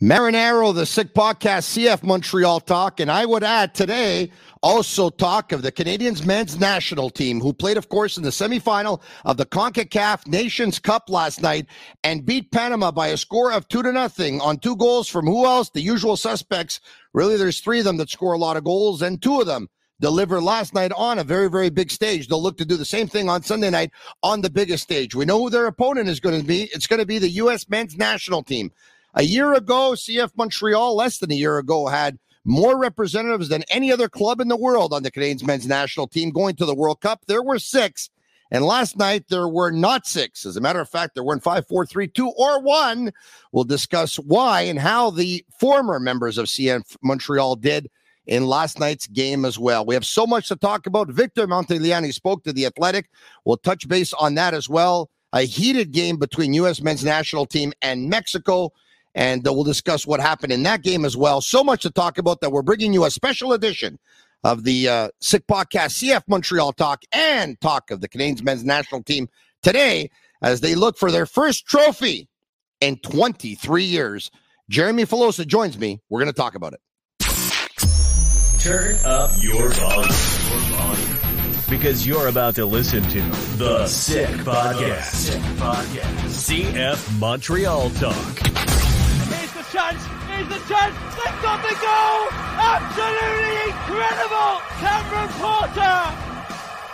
Marinaro, the Sick Podcast, CF Montreal talk. And I would add today also talk of the Canadians men's national team, who played, of course, in the semifinal of the CONCACAF Nations Cup last night and beat Panama by a score of two to nothing on two goals from who else? The usual suspects. Really, there's three of them that score a lot of goals, and two of them deliver last night on a very, very big stage. They'll look to do the same thing on Sunday night on the biggest stage. We know who their opponent is going to be. It's going to be the U.S. men's national team. A year ago, CF Montreal, less than a year ago, had more representatives than any other club in the world on the Canadians men's national team going to the World Cup. There were six. And last night, there were not six. As a matter of fact, there weren't five, four, three, two, or one. We'll discuss why and how the former members of CF Montreal did in last night's game as well. We have so much to talk about. Victor Montagliani spoke to the Athletic. We'll touch base on that as well. A heated game between U.S. men's national team and Mexico and uh, we'll discuss what happened in that game as well. So much to talk about that we're bringing you a special edition of the uh, Sick Podcast, CF Montreal Talk, and talk of the Canadians men's national team today as they look for their first trophy in 23 years. Jeremy Filosa joins me. We're going to talk about it. Turn up your volume. Because you're about to listen to The Sick Podcast. Sick Podcast. CF Montreal Talk chance. Here's the chance. They've got the goal. Absolutely incredible. Cameron Porter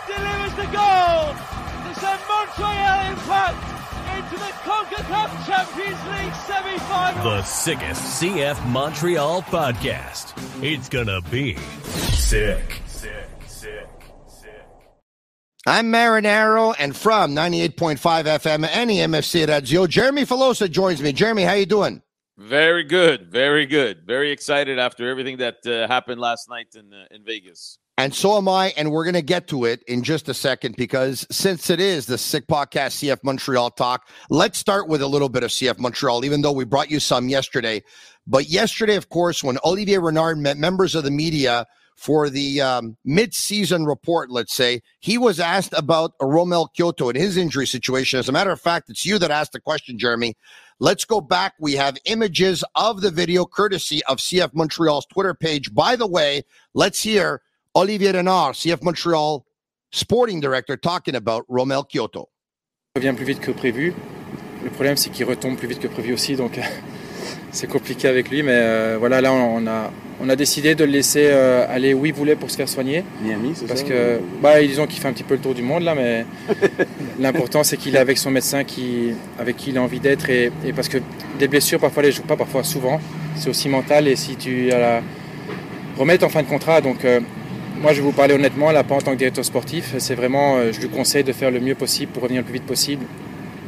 delivers the goal to send Montreal Impact into the CONCACAF Champions League semi-final. The sickest CF Montreal podcast. It's gonna be sick. Sick, sick, sick. I'm Marinaro, and from 98.5 FM and EMFC Radio, Jeremy Filosa joins me. Jeremy, how you doing? Very good, very good, very excited after everything that uh, happened last night in uh, in Vegas. And so am I, and we're going to get to it in just a second because since it is the Sick Podcast CF Montreal talk, let's start with a little bit of CF Montreal, even though we brought you some yesterday. But yesterday, of course, when Olivier Renard met members of the media for the um, mid-season report, let's say, he was asked about Romell Quioto and his injury situation. As a matter of fact, it's you that asked the question, Jeremy. Let's go back. We have images of the video courtesy of CF Montreal's Twitter page. By the way, let's hear Olivier Renard, CF Montreal sporting director, talking about Romell. Il revient plus vite que prévu. Le problème, c'est qu'il retombe plus vite que prévu aussi. Donc, euh, c'est compliqué avec lui. Mais euh, voilà, là, on a, on a décidé de le laisser euh, aller où il voulait pour se faire soigner. Miami, c'est Parce que, bah, disons qu'il fait un petit peu le tour du monde là, mais l'important c'est qu'il est avec son médecin qui, avec qui il a envie d'être. Et, parce que des blessures, parfois les joue pas, parfois souvent. C'est aussi mental. Et si tu as la remettre en fin de contrat, donc euh, moi je vais vous parler honnêtement, là, pas en tant que directeur sportif, c'est vraiment, je lui conseille de faire le mieux possible pour revenir le plus vite possible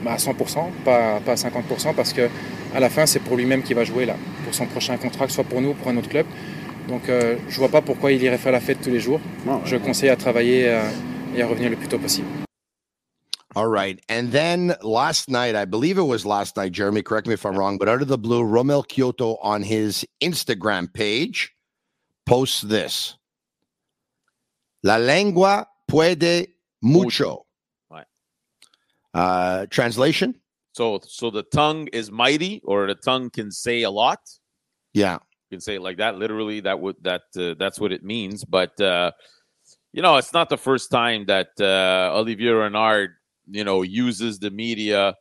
bah, à 100%, pas, pas à 50%, parce que à la fin, c'est pour lui-même qu'il va jouer là, pour son prochain contrat, que ce soit pour nous ou pour un autre club. Donc euh, je vois pas pourquoi il irait faire la fête tous les jours. Non, je conseille à travailler euh, et à revenir le plus tôt possible. All right. And then last night, I believe it was last night, Jeremy, correct me if I'm wrong, but out of the blue, Romel Quioto on his Instagram page posts this. La lengua puede mucho. Uh, translation? So, so the tongue is mighty, or the tongue can say a lot. Yeah, you can say it like that. Literally, that would that uh, that's what it means. But uh, you know, it's not the first time that uh, Olivier Renard, you know, uses the media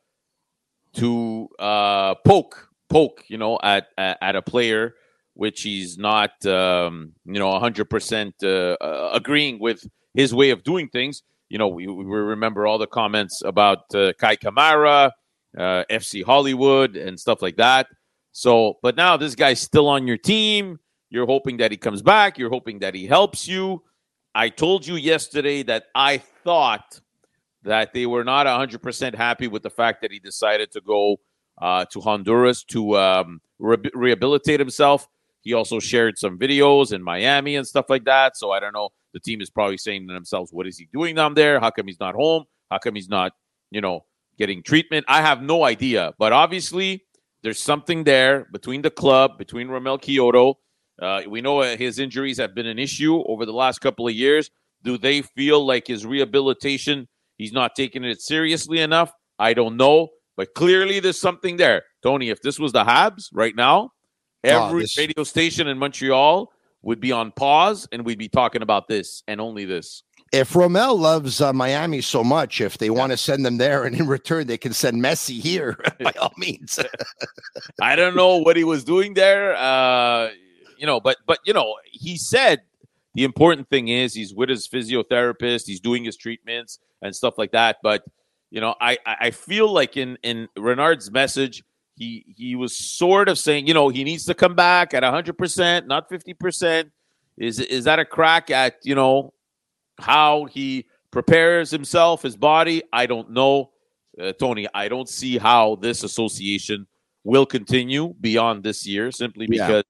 to uh, poke poke, you know, at at a player which he's not, um, you know, 100% uh, uh, agreeing with his way of doing things you know, we, we remember all the comments about uh, Kei Kamara, uh, FC Hollywood, and stuff like that. So, but now this guy's still on your team. You're hoping that he comes back. You're hoping that he helps you. I told you yesterday that I thought that they were not 100% happy with the fact that he decided to go uh, to Honduras to um, re- rehabilitate himself. He also shared some videos in Miami and stuff like that. So I don't know the team is probably saying to themselves, what is he doing down there? How come he's not home? How come he's not, you know, getting treatment? I have no idea. But obviously, there's something there between the club, between Romell Quioto. Uh, we know his injuries have been an issue over the last couple of years. Do they feel like his rehabilitation, he's not taking it seriously enough? I don't know. But clearly, there's something there. Tony, if this was the Habs right now, every this- radio station in Montreal would be on pause and we'd be talking about this and only this. if Romell loves uh, Miami so much, if they want to send them there, and in return they can send Messi here, by all means. I don't know what he was doing there. Uh, you know, but but you know, he said the important thing is he's with his physiotherapist, he's doing his treatments and stuff like that. But you know, I I I feel like in in Renard's message, he he was sort of saying, you know, he needs to come back at hundred percent, not fifty percent. Is is that a crack at you know how he prepares himself, his body? I don't know, uh, Tony. I don't see how this association will continue beyond this year, simply because.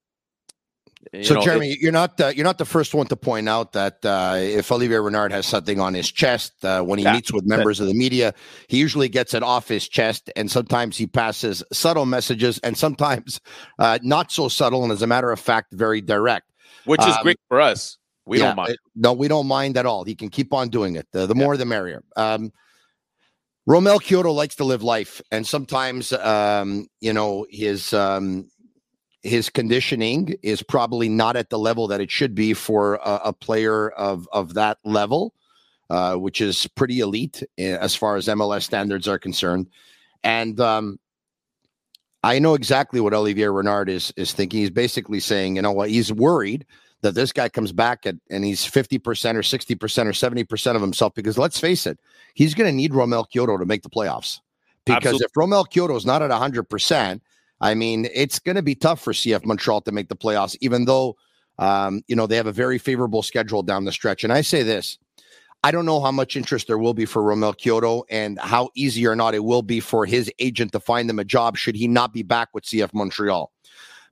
You so, know, Jeremy, you're not uh, you're not the first one to point out that uh, if Olivier Renard has something on his chest uh, when he Yeah, meets with members of the media, he usually gets it off his chest, and sometimes he passes subtle messages, and sometimes uh, not so subtle, and as a matter of fact, very direct. which is um, great for us. We Yeah, don't mind. it- no, we don't mind at all. He can keep on doing it. The, the Yeah. more, the merrier. Um, Romell Quioto likes to live life, and sometimes, um, you know, his um, his conditioning is probably not at the level that it should be for a, a player of of that level, uh, which is pretty elite eh, as far as MLS standards are concerned. And um, I know exactly what Olivier Renard is is thinking. He's basically saying, you know what, he's worried that this guy comes back at, and he's 50% or 60% or 70% of himself because let's face it, he's going to need Romell Quioto to make the playoffs. Because Absolutely. if Romell Quioto is not at 100%, I mean, it's going to be tough for CF Montreal to make the playoffs, even though, um, you know, they have a very favorable schedule down the stretch. And I say this I don't know how much interest there will be for Romell Quioto and how easy or not it will be for his agent to find them a job should he not be back with CF Montreal.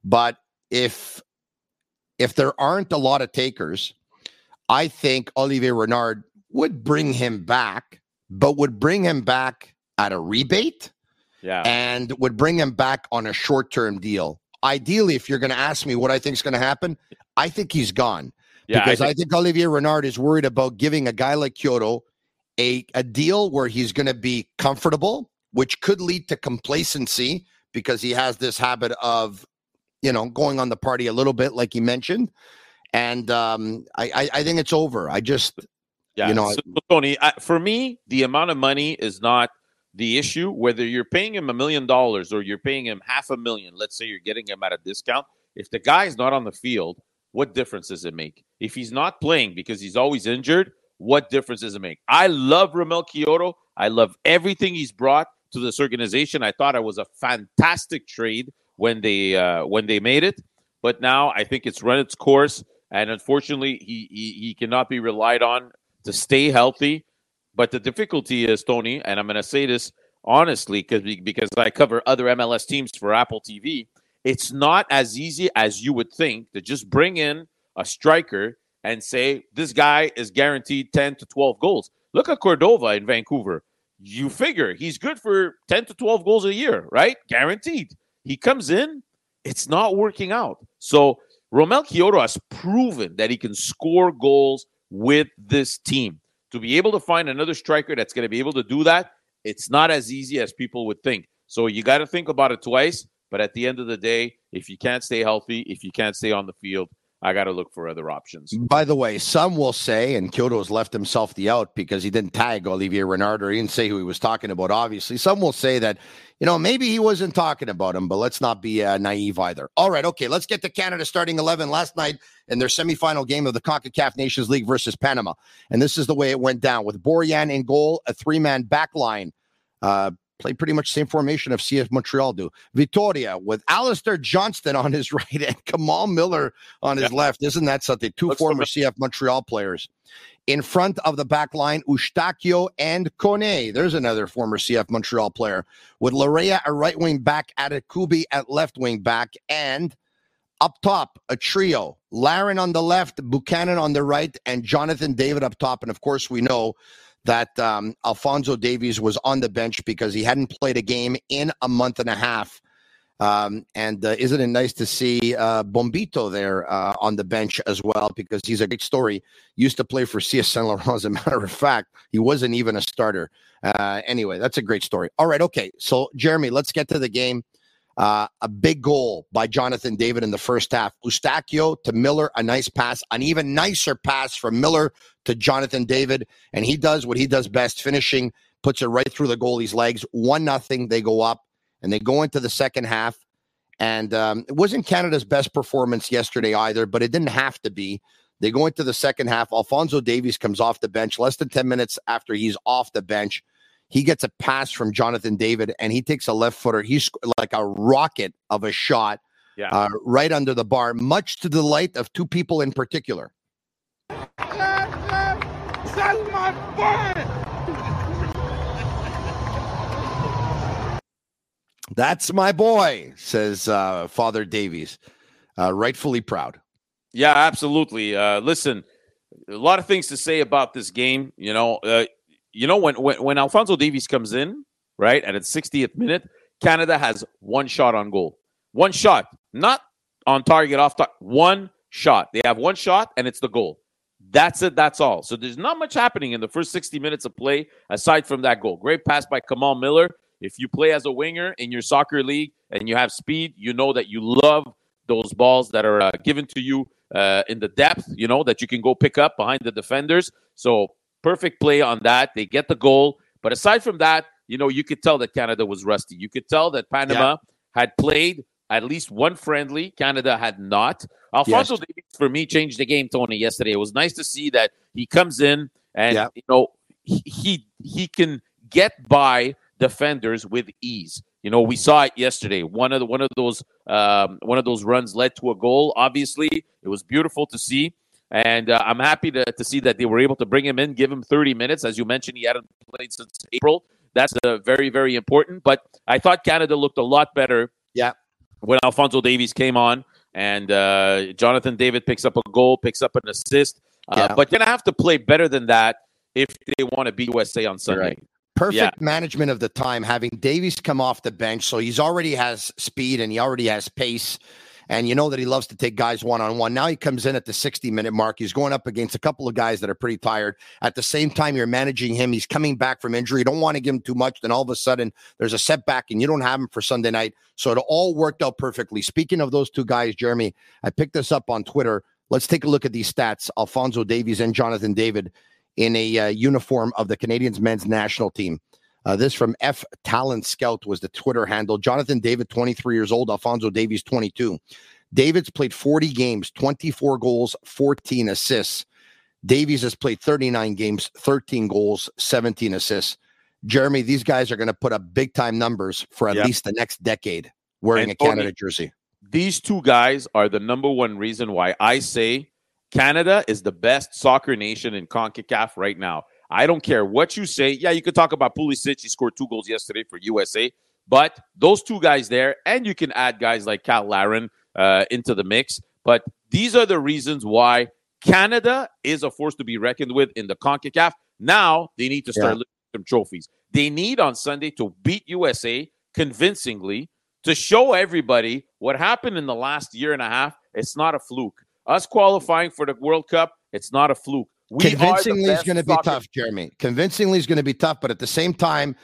But if if there aren't a lot of takers, I think Olivier Renard would bring him back, but would bring him back at a rebate Yeah. and would bring him back on a short term deal. Ideally, if you're going to ask me what I think is going to happen, I think he's gone yeah. because I think- think, Olivier Renard is worried about giving a guy like Quioto a, a deal where he's going to be comfortable, which could lead to complacency because he has this habit of, you know, going on the party a little bit, like he mentioned. And um, I, I, I think it's over. I just, Yeah, you know, so, Tony, I, for me, the amount of money is not the issue. Whether you're paying him a million dollars or you're paying him half a million, let's say you're getting him at a discount. If the guy's not on the field, what difference does it make? If he's not playing because he's always injured, what difference does it make? I love Romell Quioto. I love everything he's brought to this organization. I thought it was a fantastic trade when they uh, when they made it, but now I think it's run its course, and unfortunately, he he, he cannot be relied on to stay healthy. But the difficulty is, Tony, and I'm going to say this honestly because because I cover other MLS teams for Apple TV. It's not as easy as you would think to just bring in a striker and say this guy is guaranteed 10 to 12 goals. Look at Cordova in Vancouver. You figure he's good for 10 to 12 goals a year, right? Guaranteed. He comes in, it's not working out. So Romell Quioto has proven that he can score goals with this team. To be able to find another striker that's going to be able to do that, it's not as easy as people would think. So you got to think about it twice. But at the end of the day, if you can't stay healthy, if you can't stay on the field, I got to look for other options. By the way, some will say, and Quioto's left himself the out because he didn't tag Olivier Renard or he didn't say who he was talking about, obviously. Some will say that, you know, maybe he wasn't talking about him, but let's not be uh, naive either. All right, okay, let's get to Canada starting 11 last night in their semifinal game of the CONCACAF Nations League versus Panama. And this is the way it went down with Borjan in goal, a three man back line. Uh, played pretty much same formation of CF Montreal do. Vitoria with Alistair Johnston on his right and Kamal Miller on his Yeah. left. Isn't that something? Two Looks former CF Montreal players. In front of the back line, Eustaquio and Kone. There's another former CF Montreal player. With Laryea a right wing back, Adekugbe at left wing back, and up top, a trio. Larin on the left, Buchanan on the right, and Jonathan David up top. And of course, we know that um, Alfonso Davies was on the bench because he hadn't played a game in a month and a half. Um, and uh, isn't it nice to see uh, Bombito there uh, on the bench as well? Because he's a great story. Used to play for CS Saint Laurent. As a matter of fact, he wasn't even a starter. Uh, anyway, that's a great story. All right, okay. So Jeremy, let's get to the game. Uh, a big goal by Jonathan David in the first half. Eustaquio to Miller, a nice pass, an even nicer pass from Miller to Jonathan David, and he does what he does best, finishing, puts it right through the goalie's legs. One nothing, they go up, and they go into the second half. And um, it wasn't Canada's best performance yesterday either, but it didn't have to be. They go into the second half. Alfonso Davies comes off the bench less than 10 minutes after he's off the bench. He gets a pass from Jonathan David and he takes a left footer. He's like a rocket of a shot Yeah. uh, right under the bar, much to the delight of two people in particular. That's my boy! That's my boy, says uh, Father Davies, uh, rightfully proud. Yeah, absolutely. Uh, listen, a lot of things to say about this game. You know, uh, you know when, when when Alfonso Davies comes in, right at its 60th minute, Canada has one shot on goal, one shot, not on target, off target, one shot. They have one shot, and it's the goal. That's it. That's all. So there's not much happening in the first 60 minutes of play aside from that goal. Great pass by Kamal Miller. If you play as a winger in your soccer league and you have speed, you know that you love those balls that are uh, given to you uh, in the depth, you know, that you can go pick up behind the defenders. So perfect play on that. They get the goal. But aside from that, you know, you could tell that Canada was rusty. You could tell that Panama had played at least one friendly. Canada had not. Alfonso Yes. Davies, for me, changed the game, Tony, yesterday. It was nice to see that he comes in and, Yeah. you know, he, he he can get by defenders with ease. You know, we saw it yesterday. One of the, one of those um, one of those runs led to a goal. Obviously, it was beautiful to see, and uh, I'm happy to, to see that they were able to bring him in, give him 30 minutes. As you mentioned, he hadn't played since April. That's uh, very very important. But I thought Canada looked a lot better. Yeah. when Alfonso Davies came on, and uh, Jonathan David picks up a goal, picks up an assist. Uh, Yeah. But you're gonna have to play better than that if they want to beat USA on Sunday. right. Perfect management of the time, having Davies come off the bench. So he's already has speed and he already has pace. And you know that he loves to take guys one on one. Now he comes in at the 60 minute mark. He's going up against a couple of guys that are pretty tired. At the same time, you're managing him. He's coming back from injury. You don't want to give him too much. Then all of a sudden, there's a setback and you don't have him for Sunday night. So it all worked out perfectly. Speaking of those two guys, Jeremy, I picked this up on Twitter. Let's take a look at these stats Alfonso Davies and Jonathan David in a uh, uniform of the Canadians men's national team. Uh, this from F Talent Scout was the Twitter handle. Jonathan David, 23 years old. Alfonso Davies, 22. David's played 40 games, 24 goals, 14 assists. Davies has played 39 games, 13 goals, 17 assists. Jeremy, these guys are going to put up big time numbers for at Yeah. least the next decade wearing And a Canada Tony- jersey. these two guys are the number one reason why I say Canada is the best soccer nation in CONCACAF right now. I don't care what you say. Yeah, you could talk about Pulisic. He scored two goals yesterday for USA. But those two guys there, and you can add guys like Cyle Larin uh, into the mix. But these are the reasons why Canada is a force to be reckoned with in the CONCACAF. Now they need to start Yeah. lifting some trophies. They need on Sunday to beat USA convincingly to show everybody what happened in the last year and a half. It's not a fluke. Us qualifying for the World Cup, it's not a fluke. We Convincingly is going to be soccer- tough, Jeremy. Convincingly is going to be tough, but at the same time,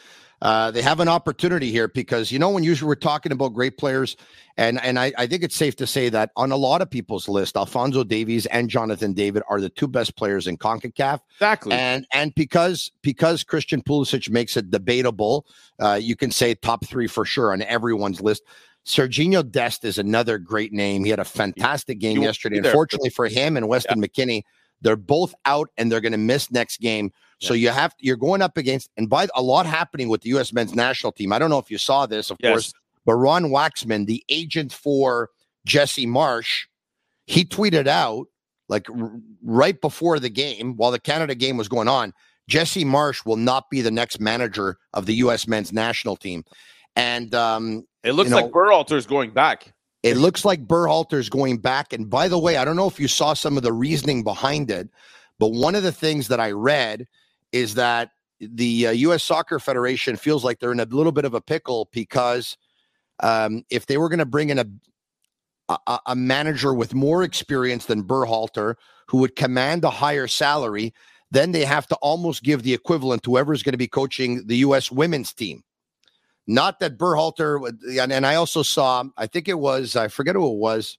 uh, they have an opportunity here because you know when usually we're talking about great players, and and I, I think it's safe to say that on a lot of people's list, Alfonso Davies and Jonathan David are the two best players in Concacaf, Exactly. and and because because Christian Pulisic makes it debatable, uh, you can say top three for sure on everyone's list. Serginho Dest is another great name. He had a fantastic game yesterday. Unfortunately for him and Weston McKennie, they're both out and they're going to miss next game. So you have you're going up against and by a lot happening with the U.S. men's national team. I don't know if you saw this, of Yes. course, but Ron Waxman, the agent for Jesse Marsch, he tweeted out like r- right before the game, while the Canada game was going on, Jesse Marsch will not be the next manager of the U.S. men's national team, and um, it looks you know- like Berhalter's going back. It looks like Berhalter's going back. And by the way, I don't know if you saw some of the reasoning behind it, but one of the things that I read is that the uh, U.S. Soccer Federation feels like they're in a little bit of a pickle because um, if they were going to bring in a, a a manager with more experience than Berhalter, who would command a higher salary, then they have to almost give the equivalent to whoever's going to be coaching the U.S. women's team. Not that Berhalter, would- and, and I also saw, I think it was, I forget who it was.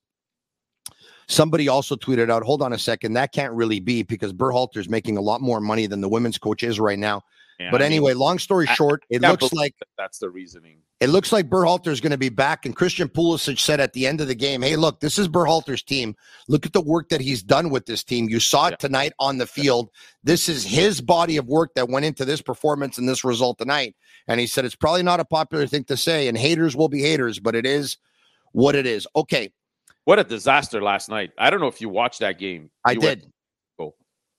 Somebody also tweeted out, hold on a second, that can't really be because Berhalter's making a lot more money than the women's coach is right now. Yeah, but I mean, anyway, long story I- short, it looks like that's the reasoning. It looks like Berhalter is going to be back, and Christian Pulisic said at the end of the game, "Hey, look, this is Berhalter's team. Look at the work that he's done with this team. You saw it Yeah. tonight on the field. This is his body of work that went into this performance and this result tonight." And he said it's probably not a popular thing to say, and haters will be haters, but it is what it is. Okay, What a disaster last night. I don't know if you watched that game. I You went- did.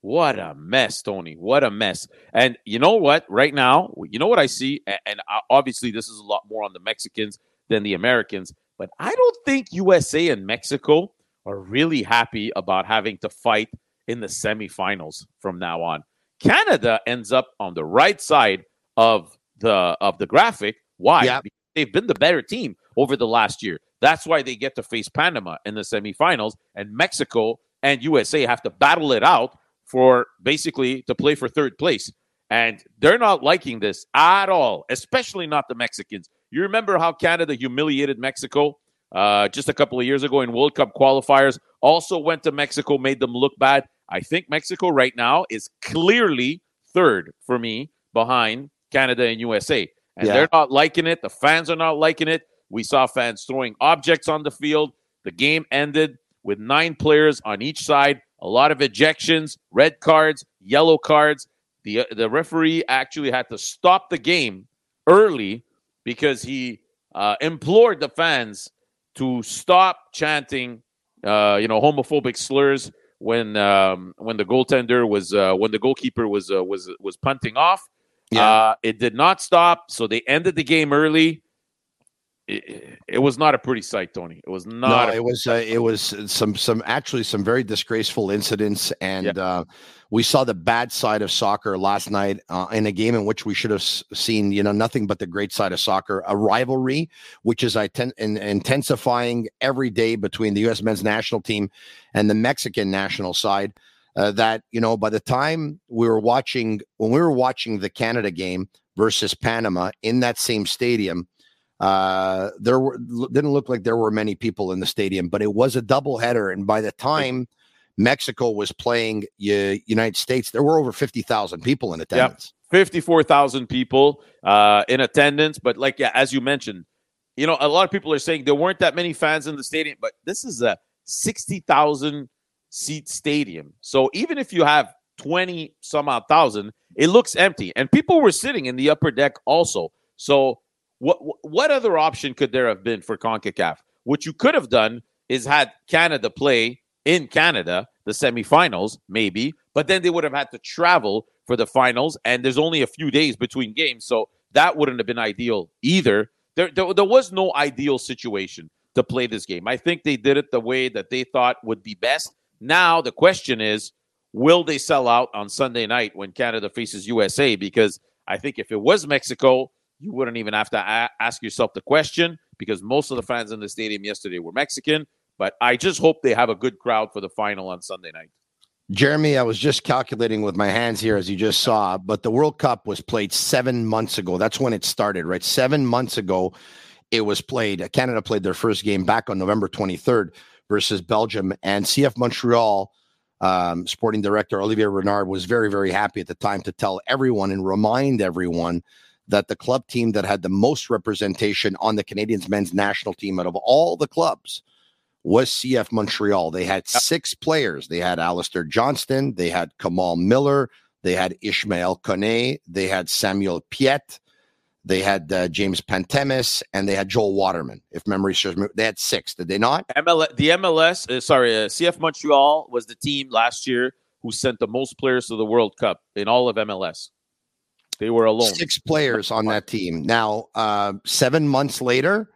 What a mess, Tony. What a mess. And you know what? Right now, you know what I see? And obviously, this is a lot more on the Mexicans than the Americans. But I don't think USA and Mexico are really happy about having to fight in the semifinals from now on. Canada ends up on the right side of the of the graphic. Why? Because they've been the better team over the last year. That's why they get to face Panama in the semifinals, and Mexico and USA have to battle it out for basically to play for third place. And they're not liking this at all, especially not the Mexicans. You remember how Canada humiliated Mexico uh, just a couple of years ago in World Cup qualifiers? Also went to Mexico, made them look bad. I think Mexico right now is clearly third for me behind Canada and USA. And Yeah. they're not liking it. The fans are not liking it. We saw fans throwing objects on the field. The game ended with nine players on each side, a lot of ejections, red cards, yellow cards. The, the referee actually had to stop the game early because he uh, implored the fans to stop chanting, uh, you know, homophobic slurs when um, when the goaltender was uh, when the goalkeeper was uh, was was punting off. Yeah. Uh, it did not stop, so they ended the game early. It, it was not a pretty sight, Tony. It was not. no, it was uh, it was some some actually some very disgraceful incidents, and uh, we saw the bad side of soccer last night uh, in a game in which we should have seen you know nothing but the great side of soccer, a rivalry which is inten- in, intensifying every day between the U.S. men's national team and the Mexican national side. Uh, that you know, by the time we were watching when we were watching the Canada game versus Panama in that same stadium. Uh, there were didn't look like there were many people in the stadium, but it was a double header. And by the time Mexico was playing uh, United States, there were over fifty thousand people in attendance. 54,000 people uh, in attendance. But like, yeah, as you mentioned, you know, a lot of people are saying there weren't that many fans in the stadium, but this is a 60,000 seat stadium. So even if you have 20 some odd thousand, it looks empty. And people were sitting in the upper deck also. So what what other option could there have been for CONCACAF? What you could have done is had Canada play in Canada, the semifinals, maybe, but then they would have had to travel for the finals, and there's only a few days between games, so that wouldn't have been ideal either. There, there, there was no ideal situation to play this game. I think they did it the way that they thought would be best. Now the question is, will they sell out on Sunday night when Canada faces USA? Because I think if it was Mexico, you wouldn't even have to a- ask yourself the question because most of the fans in the stadium yesterday were Mexican. But I just hope they have a good crowd for the final on Sunday night. Jeremy, I was just calculating with my hands here, as you just saw, but the World Cup was played seven months ago. That's when it started, right? Seven months ago, it was played. Canada played their first game back on November 23rd versus Belgium, and CF Montreal um, sporting director Olivier Renard was very, very happy at the time to tell everyone and remind everyone that the club team that had the most representation on the Canadians men's national team out of all the clubs was CF Montreal. They had six players. They had Alistair Johnston, they had Kamal Miller, they had Ishmael Kone, they had Samuel Piette, they had uh, James Pantemis, and they had Joel Waterman. If memory serves me, they had six. Did they not? MLS, the MLS, uh, sorry, uh, CF Montreal was the team last year who sent the most players to the World Cup in all of MLS. They were alone. Six players on that team. Now, uh, seven months later,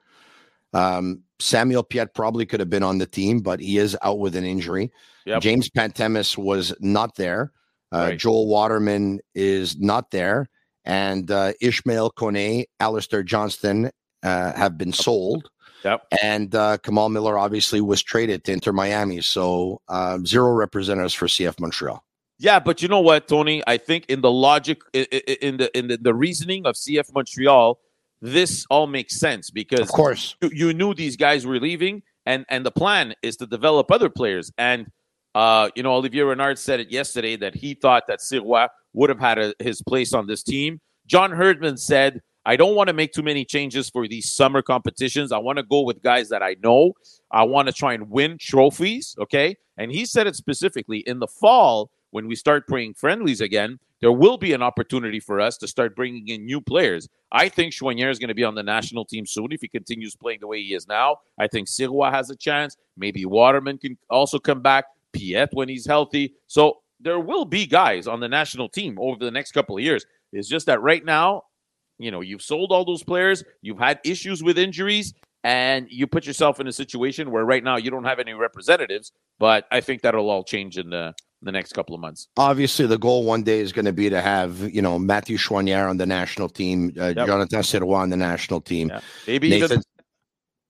um, Samuel Piette probably could have been on the team, but he is out with an injury. Yep. James Pantemis was not there. Uh, Right. Joel Waterman is not there. And uh, Ishmael Kone, Alistair Johnston uh, have been sold. Yep. And uh, Kamal Miller obviously was traded to Inter Miami. So uh, zero representatives for CF Montreal. Yeah, but you know what, Tony? I think in the logic, in the in the, the reasoning of CF Montreal, this all makes sense because of course you, you knew these guys were leaving, and and the plan is to develop other players. And uh, you know, Olivier Renard said it yesterday that he thought that Sirois would have had a, his place on this team. John Herdman said, "I don't want to make too many changes for these summer competitions. I want to go with guys that I know. I want to try and win trophies." Okay, and he said it specifically in the fall when we start playing friendlies again there will be an opportunity for us to start bringing in new players. I think Choinière is going to be on the national team soon if he continues playing the way he is now. I think Sirois has a chance. Maybe Waterman can also come back. Piette when he's healthy. So there will be guys on the national team over the next couple of years. It's just that right now, you know, you've sold all those players, you've had issues with injuries, and you put yourself in a situation where right now you don't have any representatives. But I think that'll all change in the the next couple of months. Obviously, the goal one day is going to be to have you know Matthew Choinière on the national team, uh, yep. Jonathan Sirois on the national team, yeah. maybe Nathan, even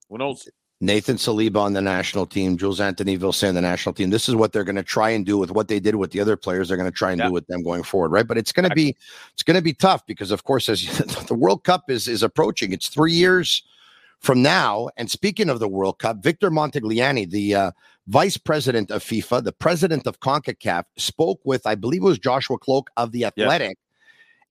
who knows. Nathan Saliba on the national team, Jules Anthony Vilsaint on the national team. This is what they're going to try and do with what they did with the other players. They're going to try and do with them going forward, right? But it's going to be it's going to be tough because, of course, as the World Cup is is approaching, it's three years from now. And speaking of the World Cup, Victor Montagliani, the uh, vice president of FIFA, the president of CONCACAF, spoke with, I believe it was Joshua Kloke of The Athletic.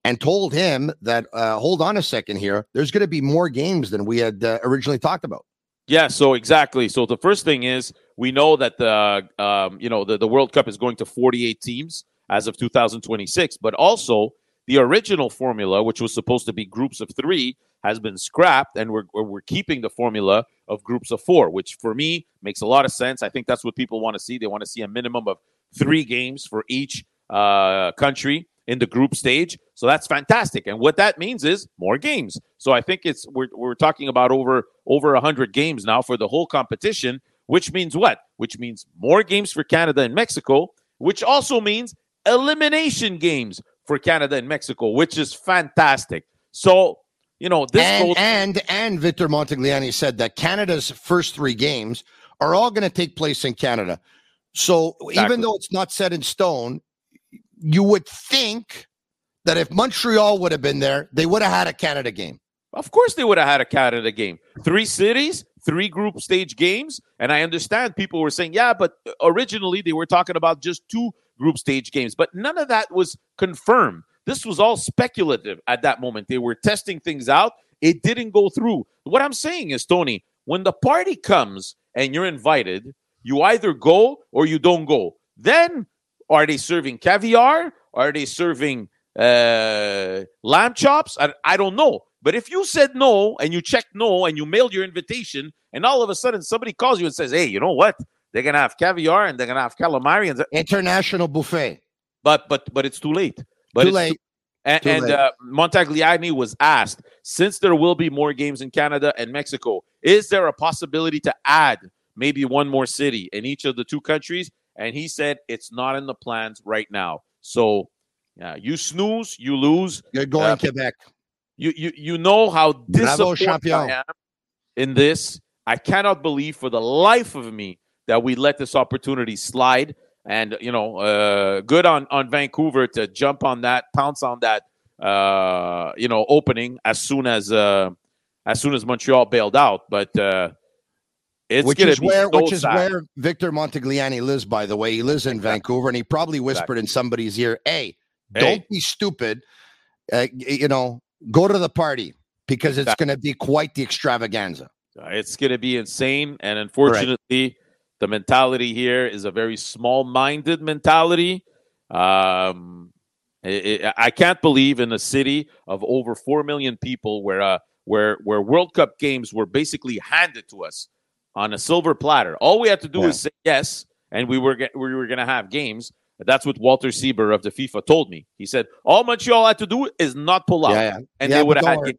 And told him that, uh, hold on a second here, there's going to be more games than we had uh, originally talked about. Yeah, so exactly. So the first thing is we know that the um, you know the, the World Cup is going to 48 teams as of 2026, but also the original formula, which was supposed to be groups of three, has been scrapped, and we're we're keeping the formula of groups of four, which for me makes a lot of sense. I think that's what people want to see. They want to see a minimum of three games for each uh, country in the group stage. So that's fantastic. And what that means is more games. So I think it's we're we're talking about over over 100 games now for the whole competition, which means what? Which means more games for Canada and Mexico, which also means elimination games for Canada and Mexico, which is fantastic. So you know, this and, goes- and and Victor Montagliani said that Canada's first three games are all going to take place in Canada. So exactly. even though it's not set in stone, you would think that if Montreal would have been there, they would have had a Canada game. Of course, they would have had a Canada game. Three cities, three group stage games, and I understand people were saying, yeah, but uh, originally they were talking about just two group stage games, but none of that was confirmed. This was all speculative at that moment. They were testing things out. It didn't go through. What I'm saying is, Tony, when the party comes and you're invited, you either go or you don't go. Then are they serving caviar? Are they serving uh, lamb chops? I, I don't know. But if you said no and you checked no and you mailed your invitation, and all of a sudden somebody calls you and says, "Hey, you know what? They're gonna have caviar and they're gonna have calamari and international buffet." But but but it's too late. But too late. And, and. Uh, Montagliani was asked, since there will be more games in Canada and Mexico, is there a possibility to add maybe one more city in each of the two countries? And he said it's not in the plans right now. So, yeah, you snooze, you lose. You're going uh, Quebec. You you you know how disappointed I am in this. I cannot believe for the life of me that we let this opportunity slide. And you know, uh, good on on Vancouver to jump on that, pounce on that, uh, you know, opening as soon as uh, as soon as Montreal bailed out. But uh, it's which is where so which is where Victor Montagliani lives. By the way, he lives in exactly. Vancouver, and he probably whispered exactly. in somebody's ear, "Hey, hey. don't be stupid. Uh, you know, go to the party because it's going to be quite the extravaganza. It's going to be insane, and unfortunately." The mentality here is a very small-minded mentality. Um, it, it, I can't believe in a city of over four million people where uh, where where World Cup games were basically handed to us on a silver platter. All we had to do yeah. is say yes, and we were we were going to have games. That's what Walter Sieber of the FIFA told me. He said all Montreal had to do is not pull out, yeah, yeah. and they would have had.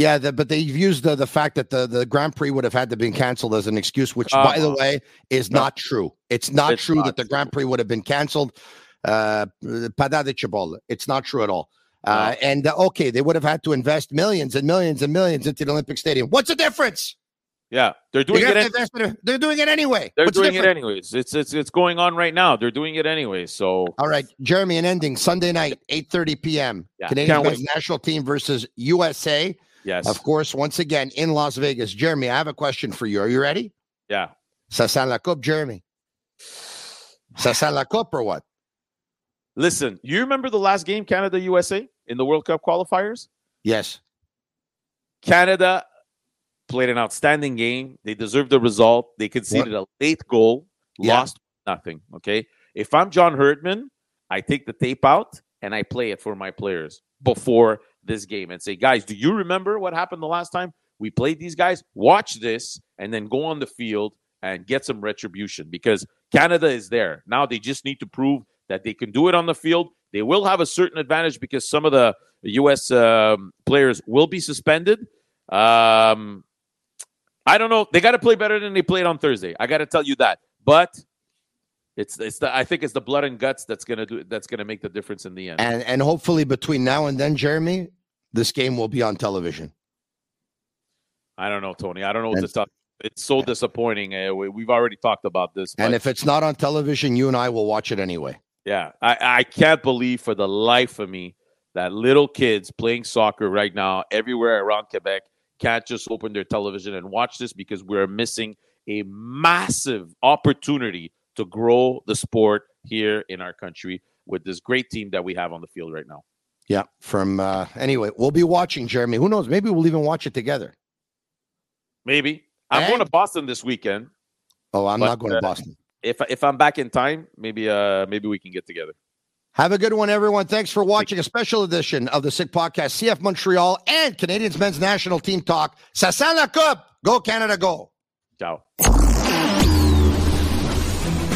Yeah, the, but they've used the, the fact that the, the Grand Prix would have had to been canceled as an excuse, which, uh, by the way, is no. not true. It's not it's true not that the Grand Prix would have been canceled. Uh, it's not true at all. Uh, and uh, okay, they would have had to invest millions and millions and millions into the Olympic Stadium. What's the difference? Yeah, they're doing it. An- they're doing it anyway. They're What's doing it anyways. It's it's it's going on right now. They're doing it anyway. So all right, Jeremy, an ending Sunday night, eight thirty p.m. Yeah, Canadian national team versus USA. Yes. Of course, once again in Las Vegas. Jeremy, I have a question for you. Are you ready? Yeah. Ça sent la coupe, Jeremy. Ça sent la coupe or what? Listen, you remember the last game, Canada USA, in the World Cup qualifiers? Yes. Canada played an outstanding game. They deserved the result. They conceded a late goal, Yeah. lost nothing. Okay. If I'm John Herdman, I take the tape out and I play it for my players before this game and say, guys, do you remember what happened the last time we played these guys? Watch this and then go on the field and get some retribution because Canada is there. Now they just need to prove that they can do it on the field. They will have a certain advantage because some of the U.S. Um, players will be suspended. Um, I don't know. They got to play better than they played on Thursday. I got to tell you that. But it's it's the I think it's the blood and guts that's gonna do that's gonna make the difference in the end. And and hopefully between now and then, Jeremy, this game will be on television. I don't know, Tony. I don't know what And- to talk. It's so disappointing. Eh, we, we've already talked about this. And if it's not on television, you and I will watch it anyway. Yeah, I, I can't believe for the life of me that little kids playing soccer right now everywhere around Quebec can't just open their television and watch this because we're missing a massive opportunity to grow the sport here in our country with this great team that we have on the field right now. Yeah. From uh anyway, we'll be watching, Jeremy. Who knows? Maybe we'll even watch it together. Maybe I'm And- going to Boston this weekend. Oh, I'm But, not going uh, to Boston. If if I'm back in time, maybe uh maybe we can get together. Have a good one, everyone. Thanks for watching a special edition of the Sick Podcast, CF Montreal and Canadians men's national team talk. Ça sent la coupe. Go Canada, go. Ciao.